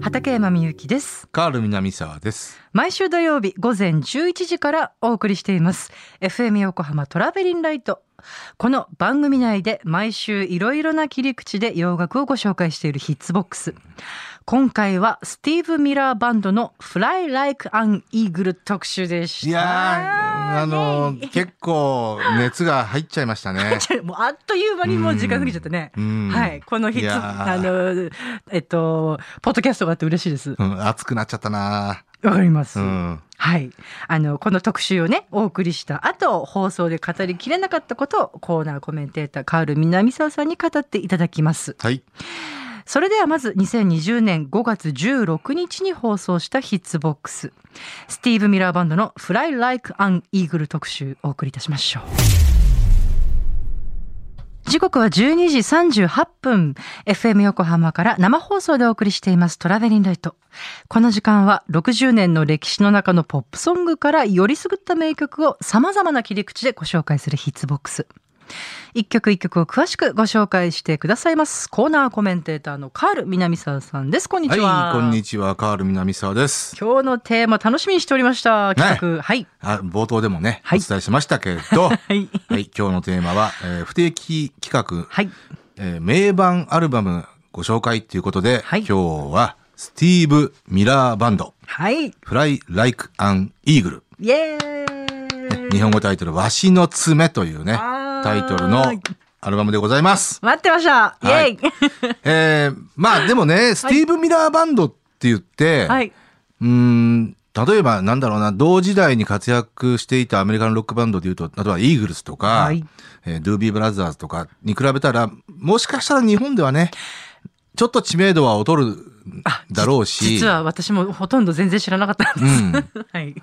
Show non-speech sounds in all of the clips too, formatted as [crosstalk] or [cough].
畠山みゆきです。カール南沢です。毎週土曜日午前11時からお送りしています。FM 横浜トラベリンライト。この番組内で毎週いろいろな切り口で洋楽をご紹介しているヒッツボックス今回はスティーブ・ミラーバンドの Fly Like an Eagle 特集でしたいやー、あの結構熱が入っちゃいましたね。[laughs] もうあっという間にもう時間過ぎちゃったね。うんはい。このヒッツ、いやーあの、えっと、ポッドキャストがあって嬉しいです。うん、熱くなっちゃったな。わかります。うん。はい。あの、この特集をね、お送りした後、放送で語りきれなかったことを、コーナーコメンテーター、カール南沢さんに語っていただきます。はい。それではまず2020年5月16日に放送したヒッツボックス。スティーブ・ミラーバンドの Fly Like an Eagle 特集お送りいたしましょう。時刻は12時38分。FM 横浜から生放送でお送りしていますトラベリンライト。この時間は60年の歴史の中のポップソングからよりすぐった名曲を様々な切り口でご紹介するヒッツボックス。一曲一曲を詳しくご紹介してくださいます。コーナーコメンテーターのカール南沢さんです。こんにちは。はい、こんにちは。カール南沢です。今日のテーマ楽しみにしておりました。企画。はい。あ冒頭でもね、はいお伝えしましたけれど、は [laughs] はい。い、今日のテーマは、えー不定期企画、はい。えー名盤アルバムご紹介ということで、はい今日はスティーブ・ミラーバンド、はい。Fly Like an Eagle。イエーイ。日本語タイトル、わしの爪というね、タイトルのアルバムでございます。待ってました。イエはいーイ。[laughs] えー、まあでもね、スティーブ・ミラーバンドって言って、はい。うーん、例えばなんだろうな、同時代に活躍していたアメリカンロックバンドで言うと、例えばイーグルスとか、はいえードゥービー・ブラザーズとかに比べたら、もしかしたら日本ではね、ちょっと知名度は劣るだろうし、実は私もほとんど全然知らなかったんです。[laughs] はい。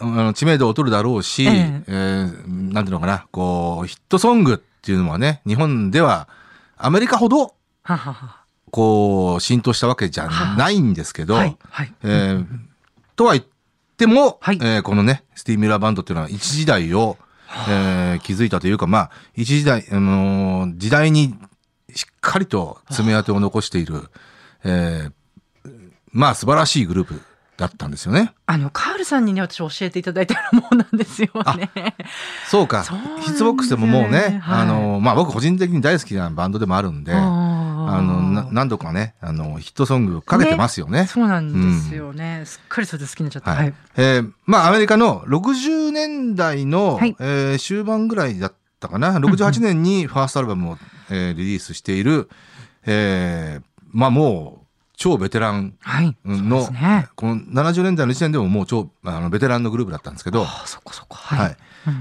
あの知名度を劣るだろうし、えええーなんていうのかな、こう、ヒットソングっていうのはね、日本ではアメリカほど。こう、浸透したわけじゃないんですけど、はい。はい。えーとは言っても、はいえーこのね、スティーブ・ミラーバンドっていうのは一時代を、えー築いたというか、まあ、一時代、あのー時代にしっかりと爪痕を残している、えーまあ素晴らしいグループだったんですよね。あの、カールさんにね、私教えていただいたもんなんですよね。そうか。ヒッツボックスでももうね、はいあのーまあ僕個人的に大好きなバンドでもあるんで、ああの、な何度かね、あの、ヒットソングかけてますよね。そうなんですよね。すっかりそれで好きになっちゃった。ははいい。えーまあ、アメリカの60年代の、はいえー終盤ぐらいだったかな、68年にファーストアルバムを、えーリリースしている、えーまあもう、超ベテランの、ですね。この70年代の時点でももう超、あの、ベテランのグループだったんですけど。ははいい。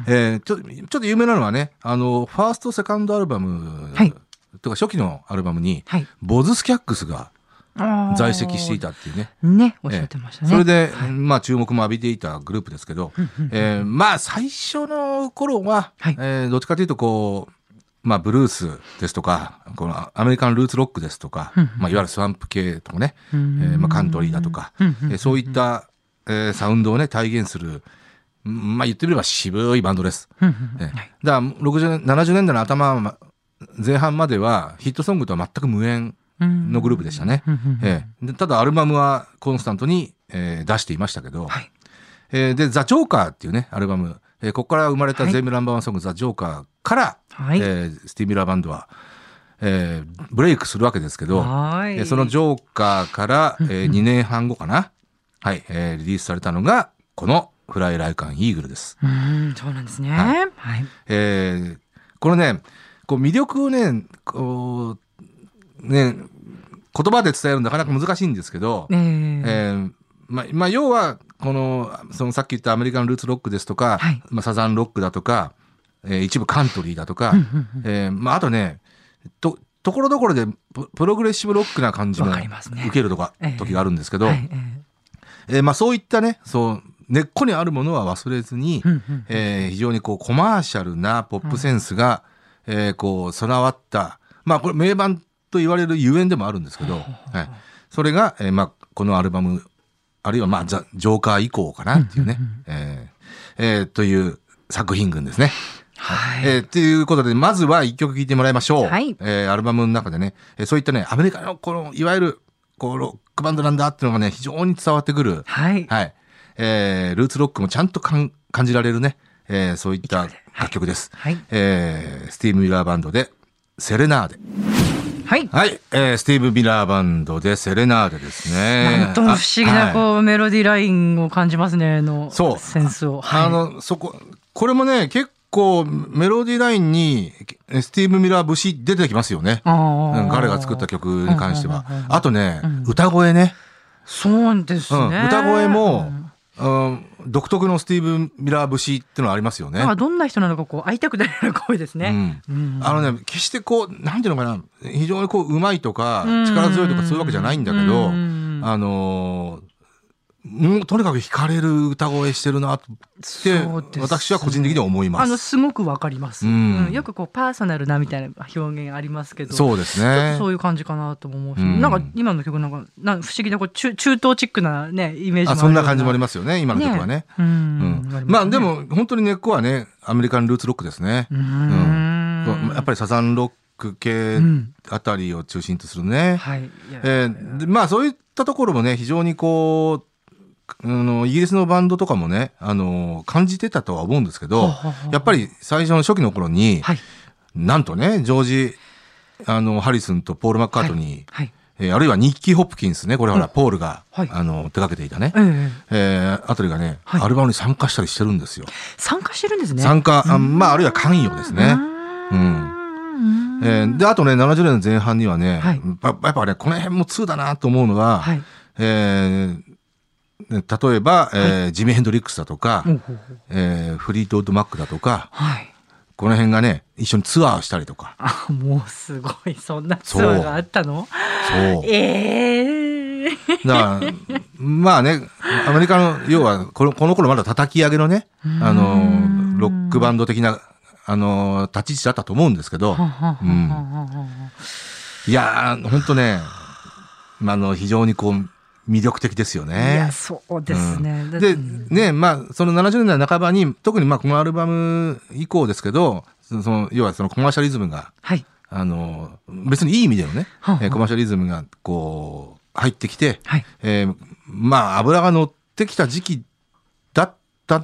えーちょっと、ちょっと有名なのはね、あの、ファースト、セカンドアルバム、はいとか初期のアルバムに、はい。ボズ・スキャックスが在籍していたっていうね。ね、おっしゃってましたね。それで、はいまあ注目も浴びていたグループですけど、えーまあ最初の頃は、はいえーどっちかというとこう、まあブルースですとか、このアメリカンルーツロックですとか、まあいわゆるスワンプ系とかね、えうんーまあカントリーだとか、えーそういった、えーサウンドをね、体現する、うんまあ言ってみれば渋いバンドです。えーはいだから60年、70年代の頭ま前半まではヒットソングとは全く無縁うんのグループでしたね。ええでただアルバムはコンスタントに、えー出していましたけど、はい。えーで、ザ・ジョーカーっていうね、アルバム、えーここから生まれたはい全部ナンバーワンソング、ザ・ジョーカーから、はい。えースティーミラーバンドは、えーブレイクするわけですけど、はい。えーそのジョーカーから、え2 [laughs] 年半後かな、はい、えーリリースされたのが、このフライ・ライカン・イーグルです。うん、そうなんですね。ははい。えーこのね、こう魅力をね、こう、ね、言葉で伝えるのなかなか難しいんですけど、えーえーまあ、まあ、要は、この、そのさっき言ったアメリカンルーツロックですとか、はいまあ、サザンロックだとか、えー一部カントリーだとか、えーまあ、あとね、と、ところどころでププログレッシブロックな感じも受けるとか、ええ時があるんですけど、はいええーまあ、そういったね、そう、根っこにあるものは忘れずに、えー非常にこうコマーシャルなポップセンスが、えーこう備わった、まあこれ名盤と言われるゆえんでもあるんですけど、はい、それが、えーまあこのアルバム、あるいはまあザ・ジョーカー以降かなっていうね、えーえーという作品群ですね。はいえーっていうことで、まずは一曲聴いてもらいましょう。はいえーアルバムの中でね、えーそういったね、アメリカのこの、いわゆる、こう、ロックバンドなんだっていうのがね、非常に伝わってくる。はい。はい。えールーツロックもちゃんとかん感じられるね、えーそういった楽曲です。はい。えースティーブ・ミラーバンドで、セレナーデ。はい。はい、えースティーブ・ミラーバンドで、セレナーデですね。なんとも不思議な、あこう、メロディーラインを感じますね、の、そうセンスを。はいあの、そこ、これもね、結構、メロディーラインに、えスティーブ・ミラー節出てきますよね。彼が作った曲に関しては。あとねうん、歌声ね。そうですうんね。歌声もうん、うん独特のスティーブ・ミラー節っていうのはありますよねどんな人なのか、こう、会いたくなるような声ですね。うんあのね、決してこう、なんていうのかな、非常にこう、うまいとかうん、力強いとかそういうわけじゃないんだけど、うんあのーもうとにかく惹かれる歌声してるなって、私は個人的には思いまあの、す。すごくわかります、うんうんよくこう、パーソナルなみたいな表現ありますけど。そうですちょっねと。そういう感じかなとも思うし、うんなんか今の曲なんか、なん不思議なこう中中東チックなね、イメージもあそんな感じもありまますよね、今の曲はね。う。うんんりまあねでも、本当に根っこはね、アメリカンルーツロックですね。うーんやっぱりサザンロック系うんあたりを中心とするね。はい。えーでまあそういったところもね、非常にこう、あのイギリスのバンドとかもね、あの感じてたとは思うんですけどははは、やっぱり最初の初期の頃に、はい。なんとね、ジョージ、あの、ハリスンとポール・マッカートニー、はい。えーあるいはニッキー・ホップキンスね、これほら、うんポールが、はいあの、手掛けていたね、えええーあたりがね、はいアルバムに参加したりしてるんですよ。参加してるんですね。参加、あまあ、あるいは関与ですね。うん。えーで、あとね、70年の前半にはね、はいややっぱね、この辺も2だなと思うのは、はい。えーね例えば、えージミー・ヘンドリックスだとか、ほうほうほうえーフリートウッド・マックだとか、はい。この辺がね、一緒にツアーをしたりとか、あ、もうすごい、そんなツアーがあったの？そう。ええだから、まあね、アメリカの、要はこの、この頃まだ叩き上げのね、あの、ロックバンド的な、あの、立ち位置だったと思うんですけど、いやー、ほんとね、まああの、非常にこう、魅力的ですよいねや、。そうですね。だで、ね、まあ、その70年代半ばに、特にまあ、このアルバム以降ですけど、その、要はそのコマーシャリズムが、はい。あの、別にいい意味でのね、はえーコマーシャリズムが、こう、入ってきて、はい。えーまあ、油が乗ってきた時期だった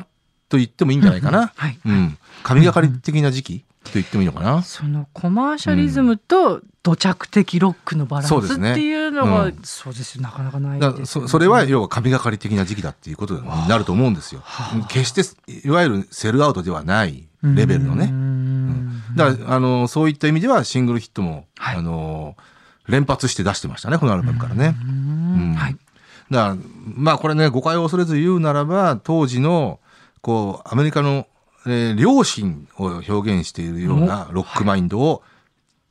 と言ってもいいんじゃないかな。はい。うん。神がかり的な時期と言ってもいいのかな？そのコマーシャリズムと土着的ロックのバランスっていうのが、うん。そうですよ。なかなかないね。そそれは要は神がかり的な時期だっていうことになると思うんですよ。決していわゆるセルアウトではないレベルのうね。ん。だからあのそういった意味ではシングルヒットも、はい。あの連発して出してましたねこのアルバムからね。はい。だからまあこれね誤解を恐れず言うならば当時のこうアメリカの、えー良心を表現しているようなロックマインドを、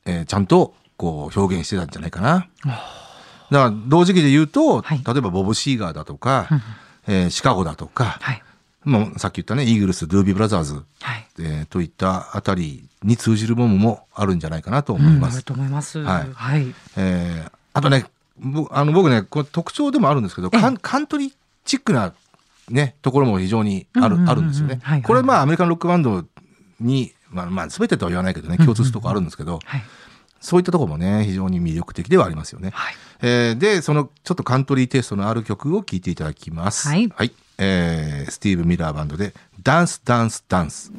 えーちゃんとこう表現してたんじゃないかな。だから同時期で言うと、はい例えばボブ・シーガーだとか、うんえーシカゴだとか、はい。まあ、さっき言ったねイーグルス・ドゥービー・ブラザーズ、はい。えーといったあたりに通じるものもあるんじゃないかなと思います。うんあると思います。はいはい。えーあとね、ぼあの僕ね、これ特徴でもあるんですけど、カンカントリーチックなね、ところも非常にある、あるんですよね。はいはいこれまあアメリカンロックバンドに、まあまあ全てとは言わないけどね、共通するとこあるんですけど、はい。そういったところもね、非常に魅力的ではありますよね。はい。えーで、そのちょっとカントリーテイストのある曲を聴いていただきます。はいえースティーブ・ミラーバンドで、ダンス、ダンス、ダンス。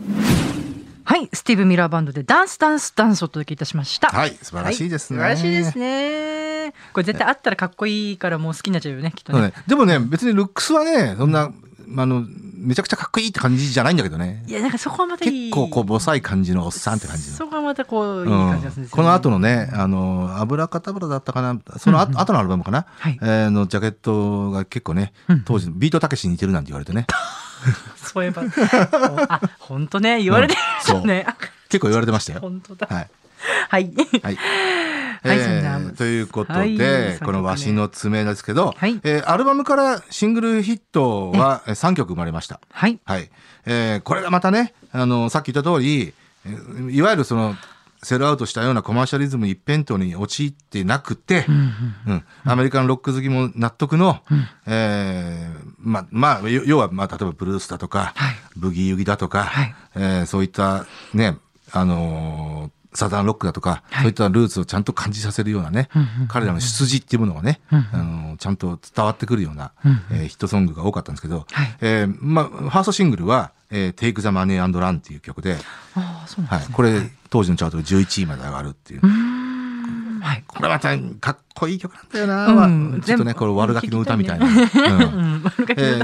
はい。スティーブ・ミラーバンドでダンスダンスダンスをお届けいたしました。はい、素晴らしいですね。はい素晴らしいですね。これ絶対あったらかっこいいからもう好きになっちゃうよね、きっとね。そうねでもね、別にルックスはね、そんな、あの、めちゃくちゃかっこいいって感じじゃないんだけどねい。や、なんかそこはまたいい。結構こう、ボサい感じのおっさんって感じの。そこはまたこう、いいうん感じがするんですよねこの後のね、あの、油かたぶらだったかな、そのあ、後のアルバムかな、はいえーのジャケットが結構ね、うん当時のビートたけしに似てるなんて言われてね、そういえば、あ、本当ね、言われてましたね。結構言われてましたよ。本当だ。はい。はい。はい。はいえそんなということで、はいこのわしの爪ですけど、はい。えーアルバムからシングルヒットはえー3曲生まれました。はい。はい。えーこれがまたね、あの、さっき言った通り、えーいわゆるその、セルアウトしたようなコマーシャリズム一辺倒に陥ってなくて、うんアメリカンロック好きも納得の、えーまあ、まあ、要要は、まあ、例えばブルースだとか、はい。ブギーユギだとか、はい。えーそういったね、あのーサザンロックだとか、はい。そういったルーツをちゃんと感じさせるようなね、彼らの出自っていうものがね、あのーちゃんと伝わってくるような、えーヒットソングが多かったんですけど、はい。えーまあ、ファーストシングルは、えー、Take the Money and Run っていう曲で、ね。、はい。これ、当時のチャートで11位まで上がるっていう。はい。これまたかっこいい曲なんだよな、うん。ちょっとね、これ悪ガキの歌みたいな。ううん。うん。ー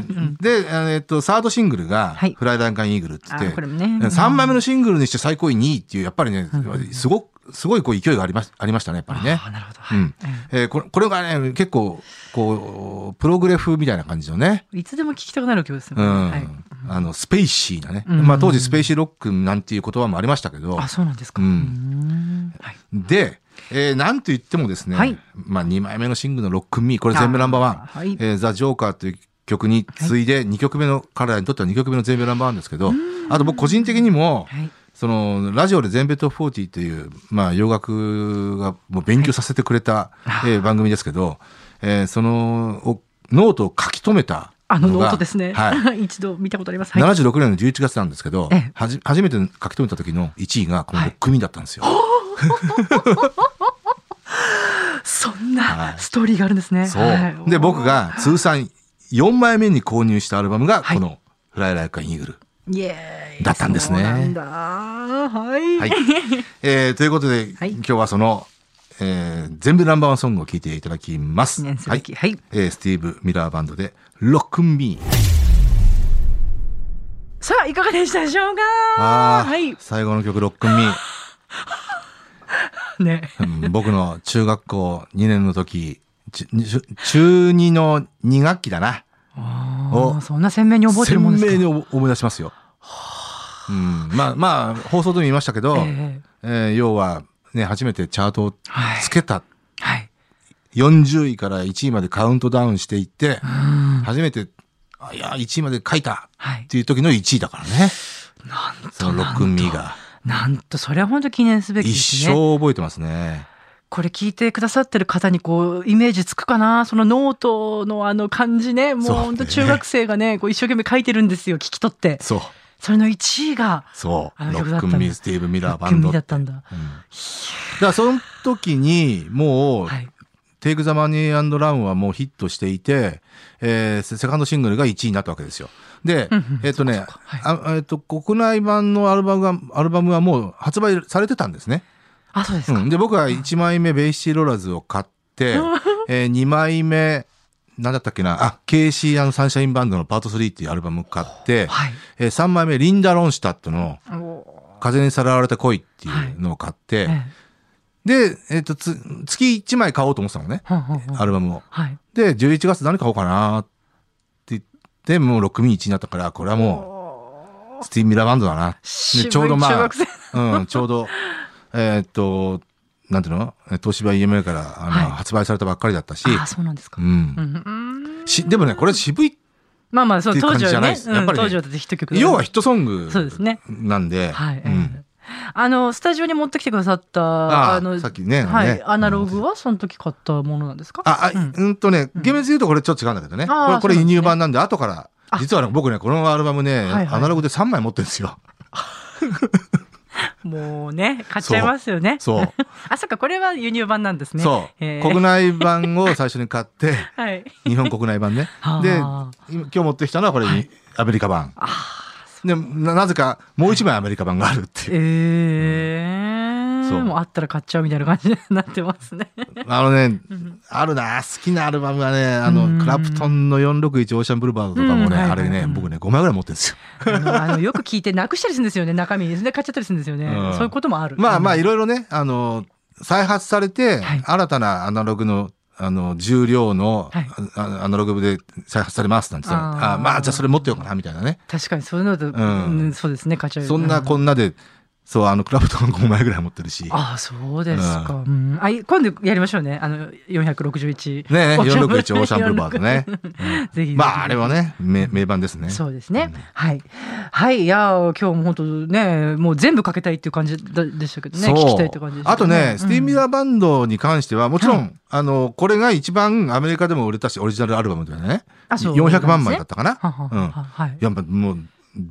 で、えーっと、サードシングルがはい、 Fly Like an Eagle って言って、あこれもね3枚目のシングルにして最高位2位っていう、やっぱりね、すごく、すごいこう勢いがありまありましたね、やっぱりね。なるほど。はい。うん。えーこれこれがね、結構、こう、プログレみたいな感じのね、いつでも聞きたくなる曲ですよね。うん。はい。あの、スペイシーなね。うん。まあ当時スペイシーロックなんていう言葉もありましたけど、あ、そうなんですか。うん。ん。はい。で、えーなんと言ってもですね、はい。まあ2枚目のシングルの Rock'n Me、これ全米ナンバーワン、はい。えー The Joker という曲に次いで2曲目の、彼らにとっては2曲目の全米ナンバーワンですけど、あと僕個人的にも、はい。そのラジオで全米トップ40という、まあ、洋楽がもう勉強させてくれた、はいえー番組ですけど、えーそのおノートを書き留めたあのノートですね。はい。[laughs] 一度見たことあります。はい。76年の11月なんですけど、ええはじ初めて書き留めた時の1位がこの6組だったんですよ。[laughs] そんはないストーリーがあるんですね。で、僕が通算4枚目に購入したアルバムが、はいこの、フライライカイーグル。だったんですね。はい。はい。えーということで、はい今日はその、えー全部ナンバーワンソングを聴いていただきます。記念すはい。はい。えースティーブ・ミラーバンドで、ロックンミー。さあ、いかがでしたでしょうか？はい。最後の曲、ロックンミー。[laughs] ね。うん僕の中学校2年の時、ち中中2の2学期だな。そんな鮮明に覚えてるもんですか？鮮明に思い出しますよ。うん、まあまあ放送でも言いましたけど、ええー要はね初めてチャートをつけた、えはい。40位から1位までカウントダウンしていって、うん。初めてあいや1位まで書いたはいっ。ていう時の1位だからねなんそのロックンミーがなんと、それは本当記念すべきで一すね。生覚えてますね。これ聞いてくださってる方にこう、イメージつくかな？そのノートのあの感じね。もう本当中学生がね、[laughs] こう一生懸命書いてるんですよ。聞き取って。そうそれの1位が、そうあのロッ曲だったんだクンミースティーブ・ミラーバン組ドだったんだ。うんだからその時にもう、はい。テイク・ザ・マニーランはもうヒットしていて、えーセセカンドシングルが1位になったわけですよ。でうんうん、えっ、とねそうかそうかあえっ、と、国内版のアルバムが、アルバムはもう発売されてたんですね。あ、そうですか。うん、で、僕は1枚目、ベイ・シティ・ローラーズを買って、え2枚目、なんだったっけな、あ、KC& サンシャインバンドのパート3っていうアルバム買って、はい。え3枚目、リンダ・ロンシュタットの風にさらわれた恋っていうのを買って、えで、えっ、と、つ、月1枚買おうと思ってたのね、え。はんはんはんアルバムを。はい。で、11月何買おうかなって言って、もう6ミ1になったから、これはもう、スティー・ミラーバンドだな。ちょうどまあ。うん、ちょうど、えーっと、なんていうの？東芝 EMA からあの、はい。発売されたばっかりだったし、あ、そうなんですか。うん。しでもね、これ渋い、まあまあ、そう、当時はねうんやっぱりね。当時はヒット曲だ要はヒットソングそうですね。なんで、はい。ええうん。あの、スタジオに持ってきてくださった、ああの、さっきねはい、ね。アナログはその時買ったものなんですか？あ、あ、ううんん、とね、厳密に言うとこれちょっと違うんだけどね。これ、これ輸入版なんで、後から、あ。実はね僕ね、このアルバムね、はいはい。アナログで3枚持ってるんですよ。[laughs] [laughs] もうね、買っちゃいますよね。そう。[laughs] あ、そっか、これは輸入版なんですね。そう。ええ国内版を最初に買って、[laughs] はい。日本国内版ねは。あで、今今日持ってきたのはこれ、はいアメリカ版。あでな、なぜかもう一枚アメリカ版があるっていう。ええそうもうあったら買っちゃうみたいな感じになってますね。あのね、あるな、好きなアルバムがね、あの、うんクラプトンの461オーシャンブルーバードとかもね、あれね、うん僕ね、5枚ぐらい持ってるんですよ。あのよく聞いてなくしたりするんですよね、中身。で買っちゃったりするんですよね。うんそういうこともある。まあまあ、うんいろいろね、あの、再発されて、はい新たなアナログの、あの、重量の、はいあアナログで再発されますなんてあーあまあ、じゃあそれ持ってようかな、みたいなね。確かにそういうのと、んうんそうですね、買っちゃう。そんなこんなで、そう、あの、クラプトン5枚ぐらい持ってるし。ああ、そうですか。うん、あ、い今度やりましょうね。あの、461。ねオーシャンブ461オーシャンブルバードね。[laughs] うんぜひまあ、あれはね、名名盤ですね。そうですね。うんはい。はい。いやー、今日も本当ね、もう全部かけたいっていう感じだでしたけどね。そう聞きたいって感じあとね、スティーミラーバンドに関しては、もちろん、はいあの、これが一番アメリカでも売れたし、オリジナルアルバムでね、あそう400万枚だったかな。うんははい。やっぱもう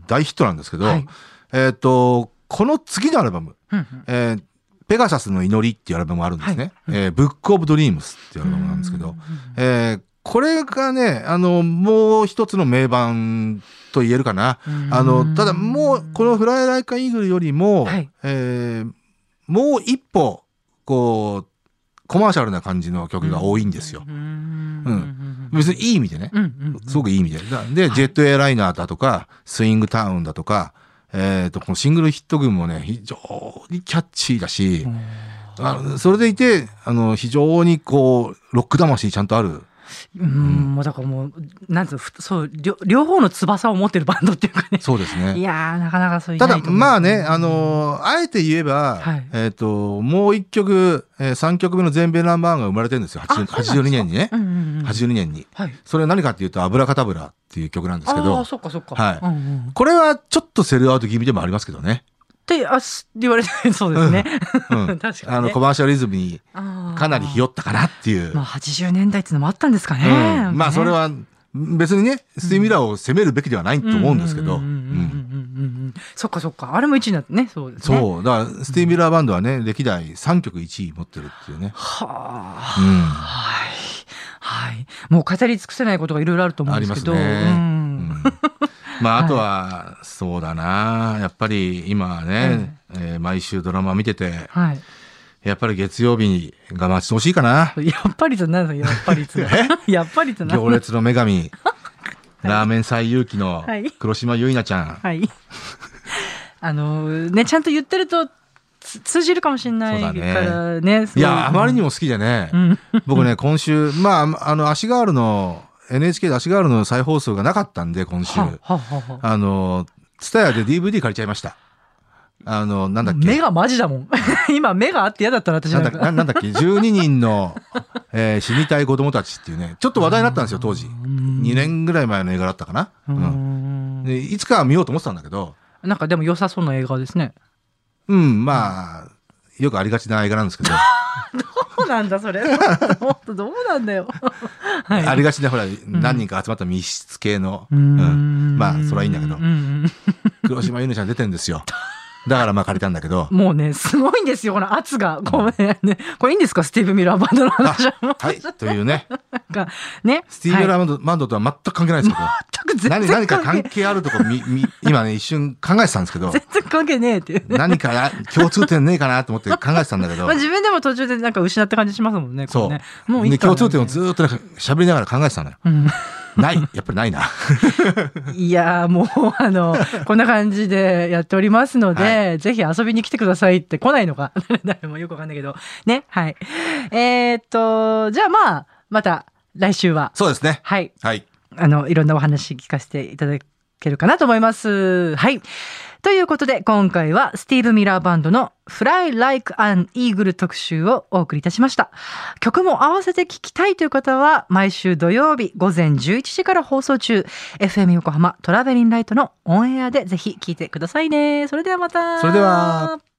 大ヒットなんですけど、はいえっ、と、この次のアルバム、うんうんえーペガサスの祈りっていうアルバムがあるんですね。はいえーブックオブドリームスっていうアルバムなんですけど、えーこれがね、あの、もう一つの名盤と言えるかな。うんあの、ただもう、このフライライカイーグルよりも、はいえーもう一歩、こう、コマーシャルな感じの曲が多いんですよ。うんうん別にいい意味でね。すごくいい意味で。だで、ジェットエアライナーだとか、スイングタウンだとか、えっ、と、このシングルヒット群もね、非常にキャッチーだし、あのそれでいて、あの、非常にこう、ロック魂ちゃんとある。うん、もうだからもう、なんつうそう、両両方の翼を持ってるバンドっていうかね。そうですいね。やー、なかなかそういうただ、まあね、あ、のあえて言えば、はいえっ、と、もう一曲、えー、3曲目の全米ナンバーワンが生まれてるんですよ。80あそうなんですか？82年にね。うんうんうん、82年に。はい。それは何かっていうと、アブラカタブラっていう曲なんですけああ、ど、そっかそっか。はいうんうん、これはちょっとセルアウト気味でもありますけどね。って、言われて、そうですね。うん [laughs] 確かに、ね。あの、コマーシャリズムにかなりひよったかなっていう。まあ、80年代っていうのもあったんですかね。うんまあ、それは、別にね、スティーミラーを責めるべきではないと思うんですけど。うんうんうんうんうんうんうんそっかそっか。あれも1位になってね。そうですね。う。そう。だから、スティーミラーバンドはね、歴代3曲1位持ってるっていうね。はあ。うん。はい。はい。もう語り尽くせないことがいろいろあると思うんあですけど。りますね。ううんんまあ、あとは、そうだな。やっぱり今ね、えー毎週ドラマ見てて、はい。やっぱり月曜日が待ち遠しいかな。やっぱりと何だやっぱりと。やっぱりと何 [laughs] [laughs] 行列の女神、[laughs] ラーメン最勇気のはい黒島結菜ちゃん。はい。あの、ね、ちゃんと言ってるとつ通じるかもしれないからね。いや、あまりにも。も好きでね、うん。僕ね、今週、まあ、あの、足ガールの、NHK で足ガールの再放送がなかったんで、今週。ははははあの、ツタヤで DVD 借りちゃいました。あの、なんだっけ？目がマジだもん。[laughs] 今目があって嫌だったな、私ななん。だななんだっけ ?12 人の、[laughs] えー死にたい子供たちっていうね、ちょっと話題になったんですよ、当時。2年ぐらい前の映画だったかな。ううんんでいつかは見ようと思ってたんだけど、なんかでも良さそうな映画ですね。うん、まあ、よくありがちな映画なんですけど、[laughs] どうなんだ、それ。[laughs] 本当どうなんだよ。はい。ありがちなほら、何人か集まった密室系の、ううん。んまあ、それはいいんだけど。黒島ゆなちゃん出てんですよ。[laughs] だからまあ借りたんだけど、もうね、すごいんですよ、この圧が。ごめんね。これいいんですか、スティーブ・ミラーバンドの話は。はい、というね、[laughs] なんかね？スティーブ・ラはいバンド,、バンドとは全く関係ないですけど、全く全何然何か関関係係あるとこみみ今ね、一瞬考えてたんですけど、全然関係ねえっていうね。何かな共通点ねえかなと思って考えてたんだけどまあ、、自分でも途中でなんか失った感じしますもんね。こそう。ね、もういいでかな共通点をずーっとなんか喋りながら考えてたのよ。うんない。やっぱりないな。[laughs] いやーもうあのこんな感じでやっておりますので、はぜひ遊びに来てくださいって来ないのか [laughs] 誰もよくわかんないけどね？はいえーっとじゃあまあまた来週はそうですね。はいはい。あのいろんなお話聞かせていただけるかなと思います。はい。ということで今回はスティーブ・ミラーバンドの Fly Like an Eagle 特集をお送りいたしました。曲も合わせて聴きたいという方は毎週土曜日午前11時から放送中 FM 横浜トラベリンライトのオンエアでぜひ聴いてくださいね。それではまた。それでは。